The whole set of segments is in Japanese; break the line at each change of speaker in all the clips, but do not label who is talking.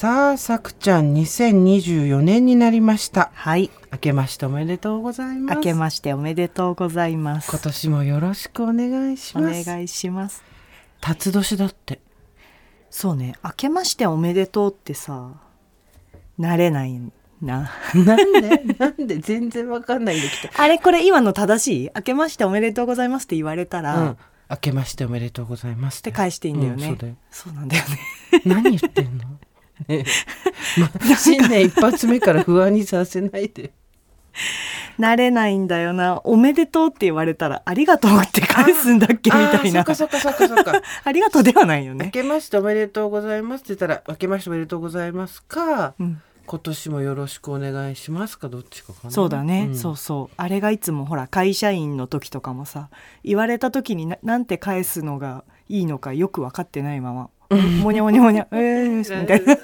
さあ、さくちゃん、2024年になりました。
はい
明けましておめでとうございます。
明けましておめでとうございます
今年もよろしくお願いし
お
ます。
願いします
辰年だって。
そうね明けましておめでとうってさ慣れないな
なんで？なんで？全然わかんないでき
あれこれ今の正しい？明けましておめでとうございますって言われたら、
た。う
っ
ん。明けましておめでとうございますって
返していいんだよね、
うんそうだよ。
そうなんだよね
何言ってんの？ね 新年一発目から不安にさせないで。
慣れないんだよな。おめでとうって言われたらありがとうって返すんだっけみたいな。
そっかそっかそっかそっか。
ありがとうではないよ
明
ね、
けましておめでとうございますって言ったら、明けましておめでとうございますか、
うん、
今年もよろしくお願いしますか、どっちかかな。
そうだね、
ん。
そうそう。あれがいつもほら会社員の時とかもさ言われた時にななんて返すのがいいのかよく分かってないまま「もにゃもにゃもにゃえー」みたいな。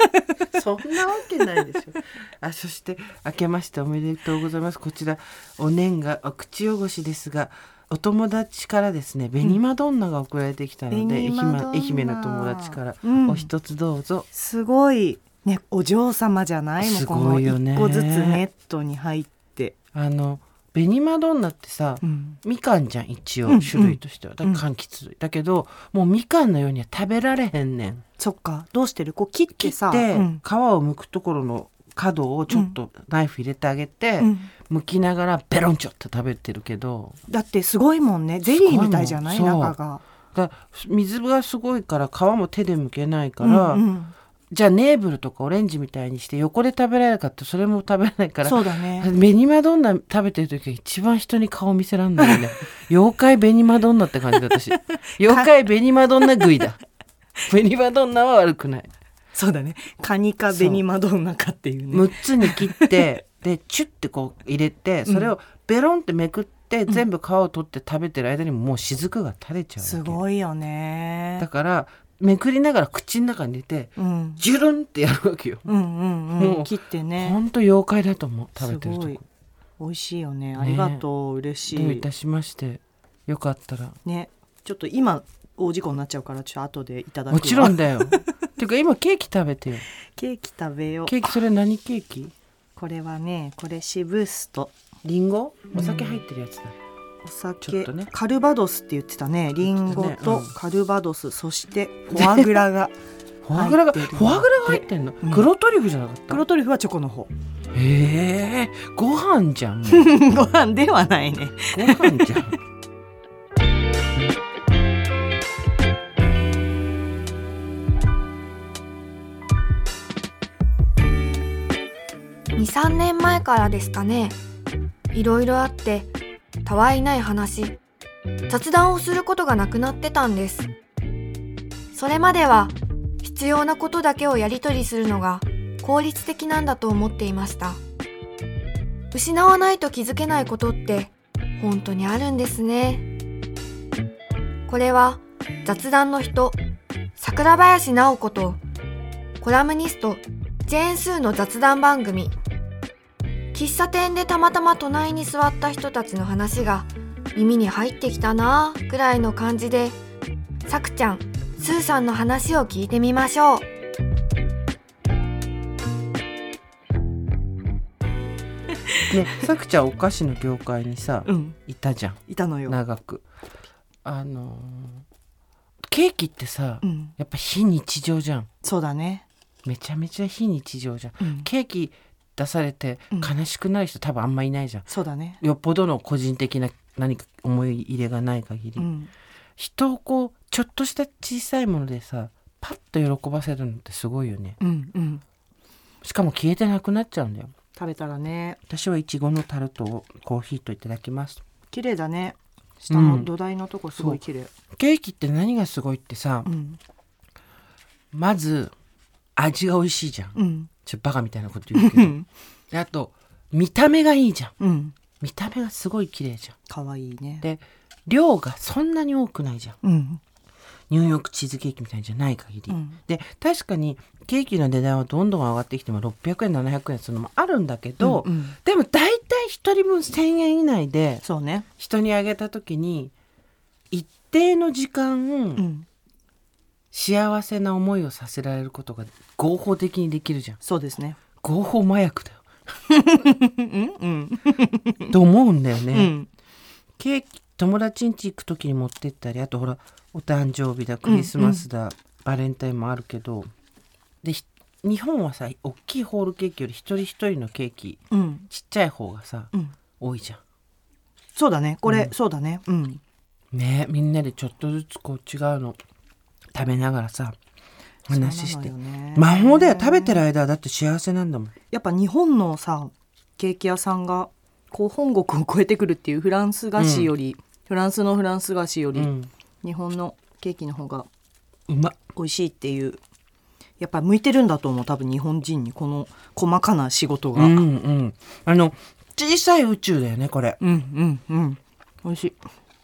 そんなわけないでしょ。あ、そして明けましておめでとうございます。こちらお年がお口汚しですが、お友達からですね、紅マドンナが送られてきたので、愛媛愛媛の友達から、
うん。
お一つどうぞ。
すごいねお嬢様じゃないもう
す
この
ごいよね。
一個ずつネットに入って、
あの紅マドンナってさ、
うん、
みかんじゃん一応
うん
種類としては、だから柑橘。類だけどもうみかんのようには食べられへんねん。
そっか。どうしてる？こう切ってさ
切って、
うん。
皮を剥くところの角をちょっとナイフ入れてあげて、
うん。
剥きながらベロンチョって食べてるけど。
だってすごいもんね。ゼリーみたいじゃない？中が。
だ水がすごいから皮も手で剥けないから、
うんうん
じゃあネーブルとかオレンジみたいにして横で食べられるかってそれも食べれないから
そうだね。
紅マドンナ食べてる時が一番人に顔見せらんないよね。妖怪紅マドンナって感じだ私妖怪紅マドンナ食いだ。紅マドンナは悪くない。
そうだね。カニか紅マドンナかっていうね。
6つに切って でチュッてこう入れてそれをベロンってめくって、全部皮を取って食べてる間にももう雫が垂れちゃう
すごいよね。
だからめくりながら口の中に入れて
うん。
ジュルンってやるわけよ、
うんうん
もうん。
う切ってね。
ほんと妖怪だと思う。食べてるとこ。
美味しいよね。ありがとう、嬉しい。
どういたしまして。よかったら。
ね。ちょっと今大事故になっちゃうからちょっと後でいただくわ。
もちろんだよ。ていうか今ケーキ食べてよ。
ケーキ食べよう。
ケーキそれ何ケーキ？
これはねこれシブスト。
リンゴ？お酒入ってるやつだ、
お酒、
ね。
カルバドスって言ってたね。リンゴとカルバドス、そしてフォアグラが
フォアグラが
入ってる。
フォアグラが入ってんの、
うん。
黒トリュフじゃなかった？
黒トリュフはチョコの方。
へえ。ご飯じゃん
ご飯ではないね。
ご飯じゃん。
23年前からですかね。いろいろあってたわいない話。雑談をすることがなくなってたんです。それまでは必要なことだけをやり取りするのが効率的なんだと思っていました。失わないと気づけないことって本当にあるんですね。これは雑談の人桜林直子とコラムニストジェーン・スーの雑談番組喫茶店でたまたま隣に座った人たちの話が耳に入ってきたなぁくらいの感じでさくちゃんスーさんの話を聞いてみましょう。
ねさくちゃんお菓子の業界にさ、
うん。
いたじゃん。
いたのよ、
長く。あのーケーキってさ、
うん、
やっぱ非日常じゃん。
そうだね、
めちゃめちゃ非日常じゃん。
うん、
ケーキ出されて
うん。
悲しくなる人多分あんまいないじゃん。
そうだね、
よっぽどの個人的な何か思い入れがない限り、
うん、
人をこうちょっとした小さいものでさパッと喜ばせるのってすごいよね。
うんうん。
しかも消えてなくなっちゃうんだよ。
食べたらね。
私はいちごのタルトをコーヒーといただきます。
綺麗だね。下
うん。
の土台のとこすごい綺麗。
ケーキって何がすごいってさ、
うん。
まず味が美味しいじゃん。
うん
ちょっとバカみたいなこと言うけど。あと見た目がいいじゃん。
うん。
見た目がすごい綺麗じゃん。
可愛いね。
で量がそんなに多くないじゃん。
うん。
ニューヨークチーズケーキみたいじゃない限り、
うん。
で確かにケーキの値段はどんどん上がってきても600円700円するのもあるんだけど、
うんうん。
でも大体1人分1,000円以内で人にあげた時に一定の時間、
うん
幸せな思いをさせられることが合法的にできるじゃん。
そうですね。
合法麻薬だよ。
うんうん
と思うんだよね、
うん。
ケーキ友達ん家行く時に持ってったりあとほらお誕生日だクリスマスだ、バレンタインもあるけどでひ日本はさ大きいホールケーキより一人一人のケーキ
うん。
ちっちゃい方がさ、
うん。
多いじゃ
そうだね。これ、
うん。
そうだね。うん
ん。ねみんなでちょっとずつこう違うの食べながらさ話して、
ね。
魔法だよ。食べてる間はだって幸せなんだもん。
やっぱ日本のさケーキ屋さんがこう本国を超えてくるっていうフランス菓子より、フランスのフランス菓子より、
うん。
日本のケーキの方が
うま。っ
美味しいっていうやっぱ向いてるんだと思う多分日本人にこの細かな仕事が、
う
うんん、
うん。あの小さい宇宙だよねこれ。
うんうん。美味しい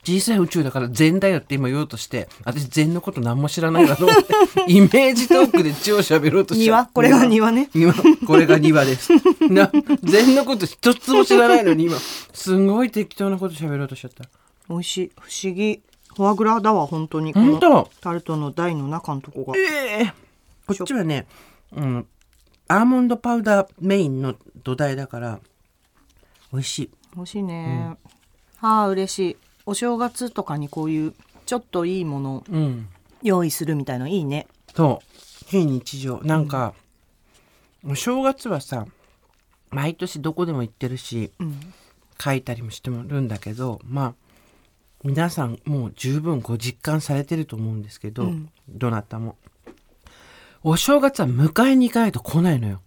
小さい宇宙だから禅だよって今言おうとして私禅のこと何も知らないなと思って イメージトークで超喋ろうとしちゃう。
庭これが庭。ね。
庭。これが庭です。な禅のこと一つも知らないのに今すごい適当なこと喋ろうとしちゃった。
美味しい。不思議。フォアグラだわ本当に。
本当？
タルトの台の中のとこが。
ええ。こっちはね、うん、アーモンドパウダーメインの土台だから美味しい。
美味しいね、ああ嬉しいお正月とかにこういうちょっといいものを
うん。
用意するみたいのいいね。
そう。非日常。なんか、お正月はさ毎年どこでも行ってるし
うん
書いたりもしてもるんだけどまあ皆さんもう十分ご実感されてると思うんですけど、
うん。
どなたもお正月は迎えに行かないと来ないのよ、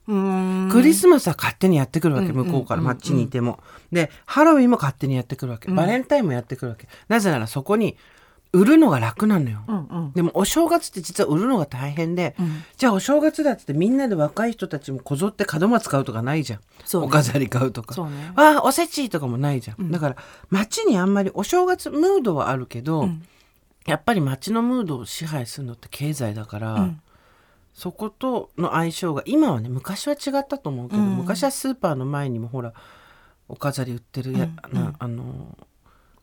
クリスマスは勝手にやってくるわけ、
うん
向こうから
うん
街にいても、でハロウィンも勝手にやってくるわけ、
うん。
バレンタインもやってくるわけ。なぜならそこに売るのが楽なのよ、
うんうん。
でもお正月って実は売るのが大変で、
うん。
じゃあお正月だってみんなで若い人たちもこぞって門松買うとかないじゃん、
ね。
お飾り買うとか。
そうね。
あおせちとかもないじゃん、
うん。
だから街にあんまりお正月ムードはあるけど、
うん。
やっぱり街のムードを支配するのって経済だから、
うん
そことの相性が今はね昔は違ったと思うけど、
うん。
昔はスーパーの前にもほらお飾り売ってるや、
うん
なあの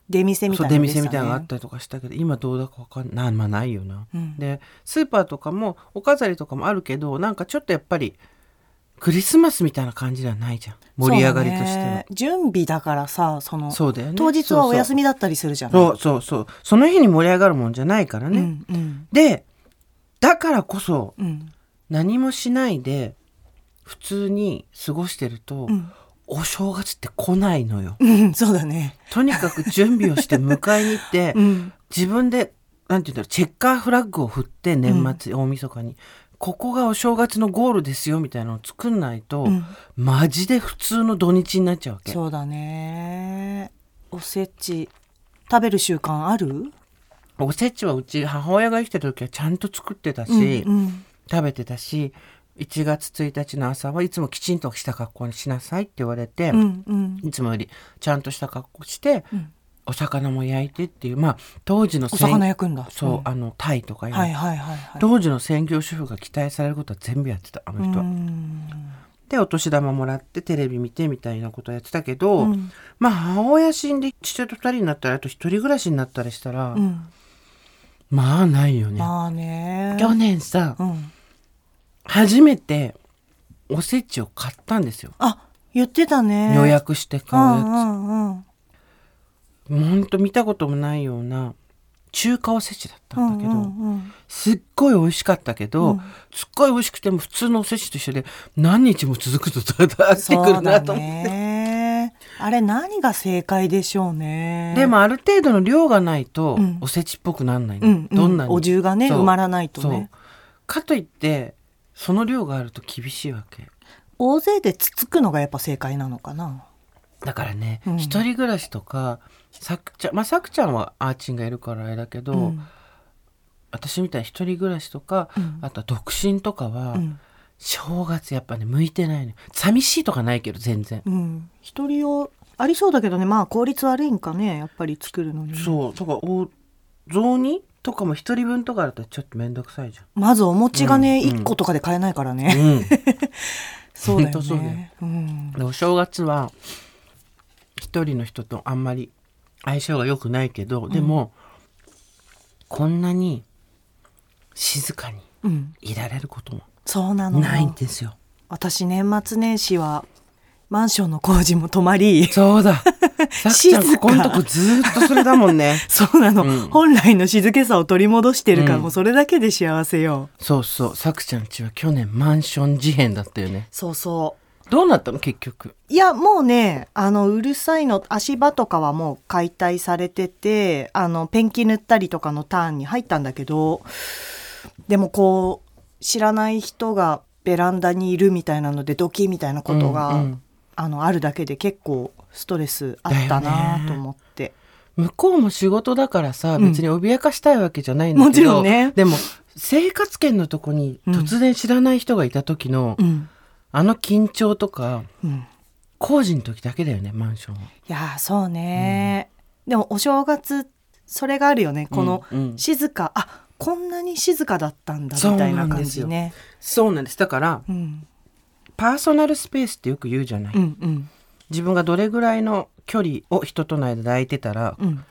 出店みたいなね。
店みたいなのがあったりとかしたけど今どうだかわかんない。まあないよな。
うん。
でスーパーとかもお飾りとかもあるけどなんかちょっとやっぱりクリスマスみたいな感じではないじゃん。盛り上がりとしては。
ね。準備だからさその
そうだよね。
当日はお休みだったりするじゃない。
そうそうそう。その日に盛り上がるもんじゃないからね。
うんうん。
でだからこそ
うん。
何もしないで普通に過ごしてると、
うん。
お正月って来ないのよ。
うんそうだね。
とにかく準備をして迎えに行って、
うん。
自分でなんて言うんだろうチェッカーフラッグを振って年末、大晦日に。ここがお正月のゴールですよみたいなのを作んないと、
うん。
マジで普通の土日になっちゃうわけ。
そうだね。おせち食べる習慣ある？
おせちはうち母親が生きてた時はちゃんと作ってたし、
うんうん。
食べてたし1月1日の朝はいつもきちんとした格好にしなさいって言われて、
うんうん。
いつもよりちゃんとした格好して、
うん。
お魚も焼いてっていうまあ当時の
魚焼くんだ。
そう、
ん。
あのタイとか今、
はいはいはいはい。
当時の専業主婦が期待されることは全部やってたあの人は。
うん。
でお年玉もらってテレビ見てみたいなことやってたけど、
うん。
まあ母親死んで父と二人になったらあと一人暮らしになったりしたら、
うん
まあないよね。
まあね。
去年さ
うん。
初めておせちを買ったんですよ。
あ言ってたね。
予約して買うやつ。
うんうんうん
ほんと見たこともないような中華おせちだったんだけど、
うんうん
すっごい美味しかったけど、
うん。
すっごい美味しくても普通のおせちと一緒で何日も続くとだだってくるなと思って、
ねあれ何が正解でしょうね。
でもある程度の量がないと
うん。
おせちっぽくなんないの、
うんうん。
どんなに。
お重がね埋まらないとね。
かといってその量があると厳しいわけ。
大勢でつつくのがやっぱ正解なのかな。
だからね、
うん。
一人暮らしとかさくちゃんまあさくちゃんはアーチンがいるからあれだけど、
うん。
私みたいに一人暮らしとか、
うん。
あとは独身とかは、
うん
正月やっぱね向いてないのよ。寂しいとかないけど全然、
うん。一人用ありそうだけどね。まあ効率悪いんかねやっぱり作るのに
そう。とかお雑煮とかも一人分とかだとちょっと面倒くさいじ
まずお餅がね、
うん。うん
1個とかで買えないから
ゃん、
ね、
うん、
そうだよね。うん。
でお正月は一人の人とあんまり相性が良くないけど、でもこんなに静かに
うん。
いられることも
そうなの
ないんですよ。
私年末年始はマンションの工事も止まり
そうだ。
静か
ここのとこずーっとそれだもんね。
そうなの、
うん
本来の静けさを取り戻してるから、
うん
もうそれだけで幸せよ
そうそう。さくちゃんちは去年マンション事変だったよね。
そうそ
どうなったの？結局。
ういやもうねあのうるさいの足場とかはもう解体されててあのペンキ塗ったりとかのターンに入ったんだけどでもこう知らない人がベランダにいるみたいなのでドキみたいなことが、
うんうん。
あのあるだけで結構ストレスあったなと思って、
向こうも仕事だからさ、
うん。
別に脅かしたいわけじゃないんだけど。
もちろんね。
でも、生活圏のとこに突然知らない人がいた時の、
うん。
あの緊張とか、
うん、
工事の時だけだよね、マンションは。
いやーそうね、でもお正月それがあるよね。この
うんうん。
静か、あこんなに静かだったんだみたいな感じね。
そうなんです。だから、
うん
パーソナルスペースってよく言うじゃない。
うんうん
自分がどれぐらいの距離を人との間で空いてたら、
うん。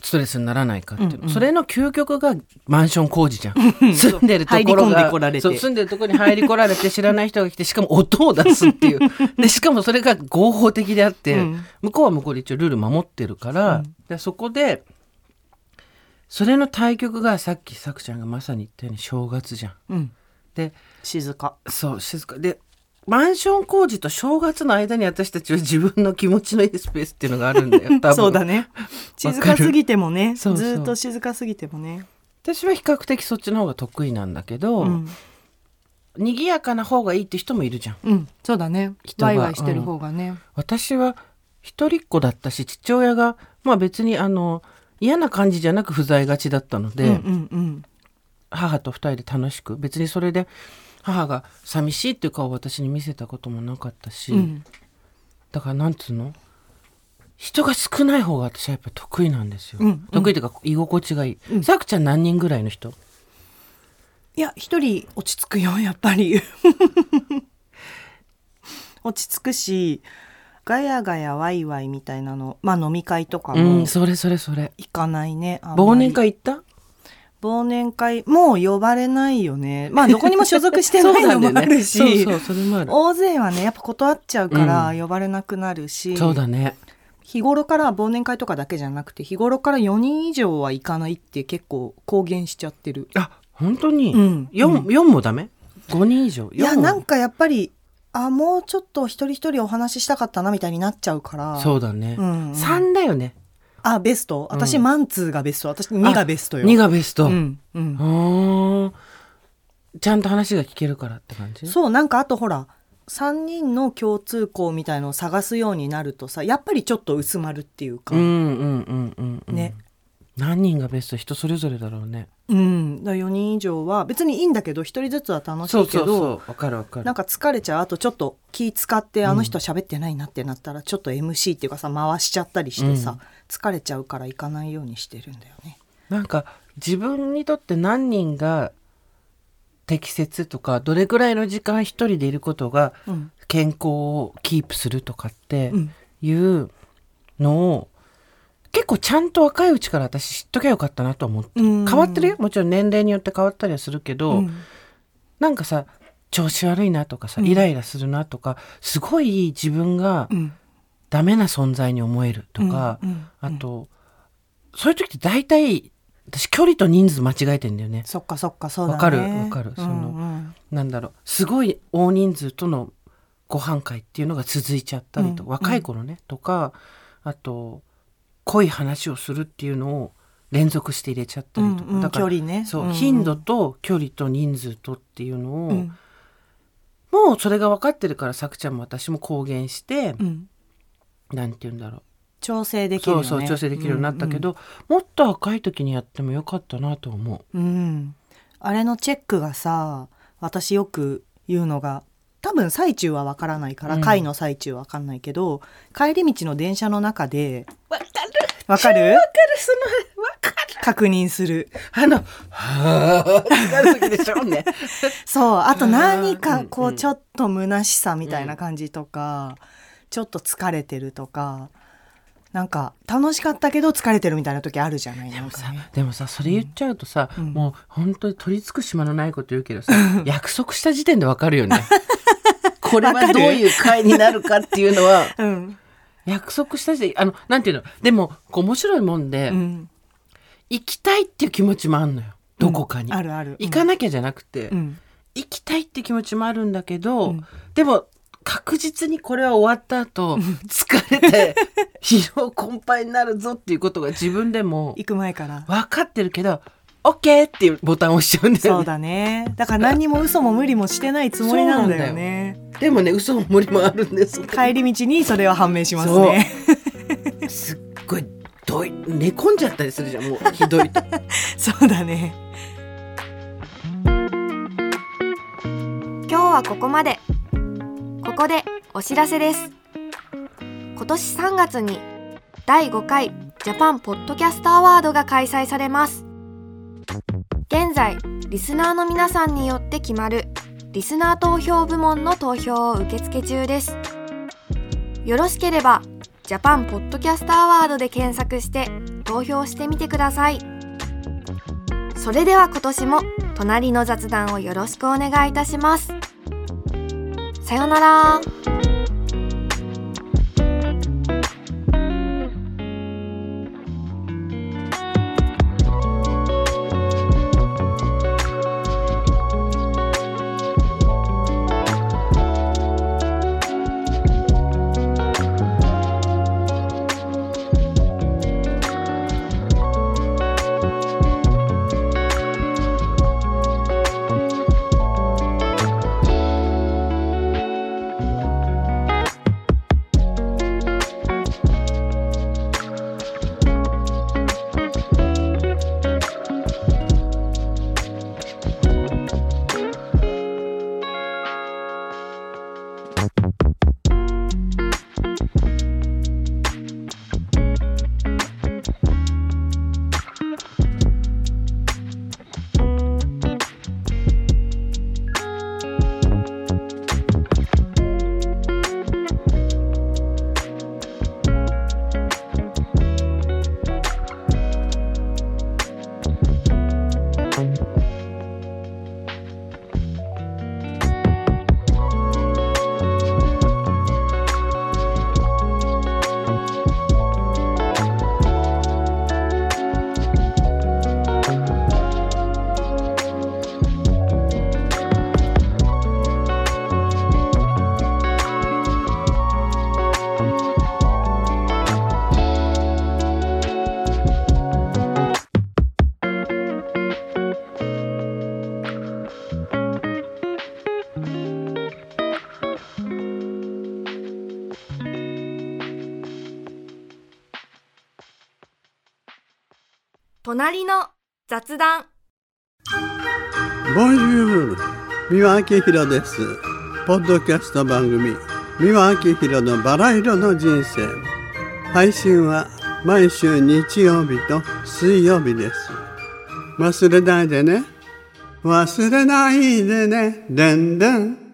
ストレスにならないかっていう
んうん
それの究極がマンション工事じゃん。住んでるところが
でこられて。
そう住んでるところに入り来られて知らない人が来てしかも音を出すっていう。でしかもそれが合法的であって、
うん。
向こうは向こうで一応ルール守ってるから、
うん。
でそこでそれの対局がさっきさくちゃんがまさに言ったように正月じゃん。
うん。
で
静か。
そう静か。でマンション工事と正月の間に私たちは自分の気持ちのいいスペースっていうのがあるんだよ。多分。
そうだね。静かすぎてもね。
そうそう。
ずーっと静かすぎてもね。
私は比較的そっちの方が得意なんだけど、
うん、
賑やかな方がいいって人もいるじゃん。
うん、そうだね。
人が。
ワイワイしてる方がね、
私は一人っ子だったし父親がまあ別にあの嫌な感じじゃなく不在がちだったので、
うんうんうん。
母と二人で楽しく別にそれで母が寂しいっていう顔を私に見せたこともなかったし、
うん。
だからなんつうの？人が少ない方が私はやっぱ得意なんですよ、
うん
得意というか居心地がいい、
うん。
さくちゃん何人ぐらいの人？
いや一人落ち着くよやっぱり。落ち着くしガヤガヤワイワイみたいなのまあ飲み会とか
う
も
んそれそれそれ。
行かないね、あんまり。
忘年会行った？
忘年会もう呼ばれないよね。まあどこにも所属してないのもあるし。
そうそうそれもある。
大勢はねやっぱ断っちゃうから
う
呼ばれなくなるし、
そうだね。
日頃から忘年会とかだけじゃなくて日頃から4人以上は行かないって結構公言しちゃってる。
あ本当に、
うん。
四
うん
四もダメ？5人以上？
いや
四も
なんかやっぱりあもうちょっと一人一人お話ししたかったなみたいになっちゃうから。
そうだね、
うんうん。
3だよね。
あベスト。私、
うん。
マンツーがベスト。私2がベストよ。
2がベスト、
うんうん。
ちゃんと話が聞けるからって感じ？
そうなんかあとほら3人の共通項みたいのを探すようになるとさやっぱりちょっと薄まるっていうか、
うんうんうんうんうん。
ね
何人がベスト人それぞれだろうね。
うん、だ4人以上は別にいいんだけど1人ずつは楽し
そ
いうけど
そうそうわかるわかる。
なんか疲れちゃうあとちょっと気使ってあの人喋ってないなってなったらちょっと MC っていうかさ回しちゃったりしてさ、
うん。
疲れちゃうから行かないようにしてるんだよね。
なんか自分にとって何人が適切とかどれぐらいの時間一人でいることが
うん。
健康をキープするとかって
うん。
いうのを結構ちゃんと若いうちから私知っときゃよかったなと思って。
うん。
変わってるよ。もちろん年齢によって変わったりはするけど、
うん。
なんかさ調子悪いなとかさ
うん。
イライラするなとか、すごい自分が
うん。
ダメな存在に思えるとか、
うん。うん。
あとそういう時って大体私距離と人数間違えてんだよね。
そっかそっかそうだね。
わかる？わかる？その
うん。うん
なんだろう。すごい大人数とのご飯会っていうのが続いちゃったりと、
うん。
若い頃ね、とかあと濃い話をするっていうのを連続して入れちゃったりとか、
うんうん
だから
距離ね。
そう、
うんうん。
頻度と距離と人数とっていうのを、
うん
もうそれが分かってるからさくちゃんも私も公言して、
うん。
なんて言うんだろう。
調整できるよね。
そうそう調整できるようになったけど、もっと若い時にやってもよかったなと思う。
うん、うんあれのチェックがさ私よく言うのが多分最中はわからないから、
うん。
会の最中はわかんないけど帰り道の電車の中で
わかる？
わかる
そのわかる。
確認する。
あのはあってなる時でしょうね。
そうあと何か
うん。う
こうん。ちょっと虚しさみたいな感じとか、ちょっと疲れてるとかなんか楽しかったけど疲れてるみたいな時あるじゃない？
でもさ
ね。
でもさそれ言っちゃうとさ、
うん。
もう本当に取り付く島のないこと言うけどさ約束した時点でわかるよね。これはどういう会になるかっていうのは
うん
約束した時点あのなんていうの？でもこう面白いもんで、
うん。
行きたいっていう気持ちもあんのよ。どこかに、
あるある。
行かなきゃじゃなくて、
うん。
行きたいって気持ちもあるんだけど、
うん。
でも確実にこれは終わった後疲れて疲労困憊になるぞっていうことが自分でも
行く前から。
分かってるけど OK っていうボタンを押しちゃうんだよね。
そうだね。だから何にも嘘も無理もしてないつもりなんだよね。
でもね嘘も無理もあるんです。
帰り道にそれは判明しますね。
すっごいどい寝込んじゃったりするじゃんもう。ひどいと。
そうだね。
今日はここまで。ここでお知らせです。今年3月に第5回ジャパンポッドキャストアワードが開催されます現在リスナーの皆さんによって決まるリスナー投票部門の投票を受付中です。よろしければジャパンポッドキャストアワードで検索して投票してみてください。それでは今年も隣の雑談をよろしくお願いいたします。さようなら。隣の雑談。
ボンジュール三輪明宏ですポッドキャスト番組三輪明宏のバラ色の人生。配信は毎週日曜日と水曜日です。忘れないでね。忘れないでね。でんでん。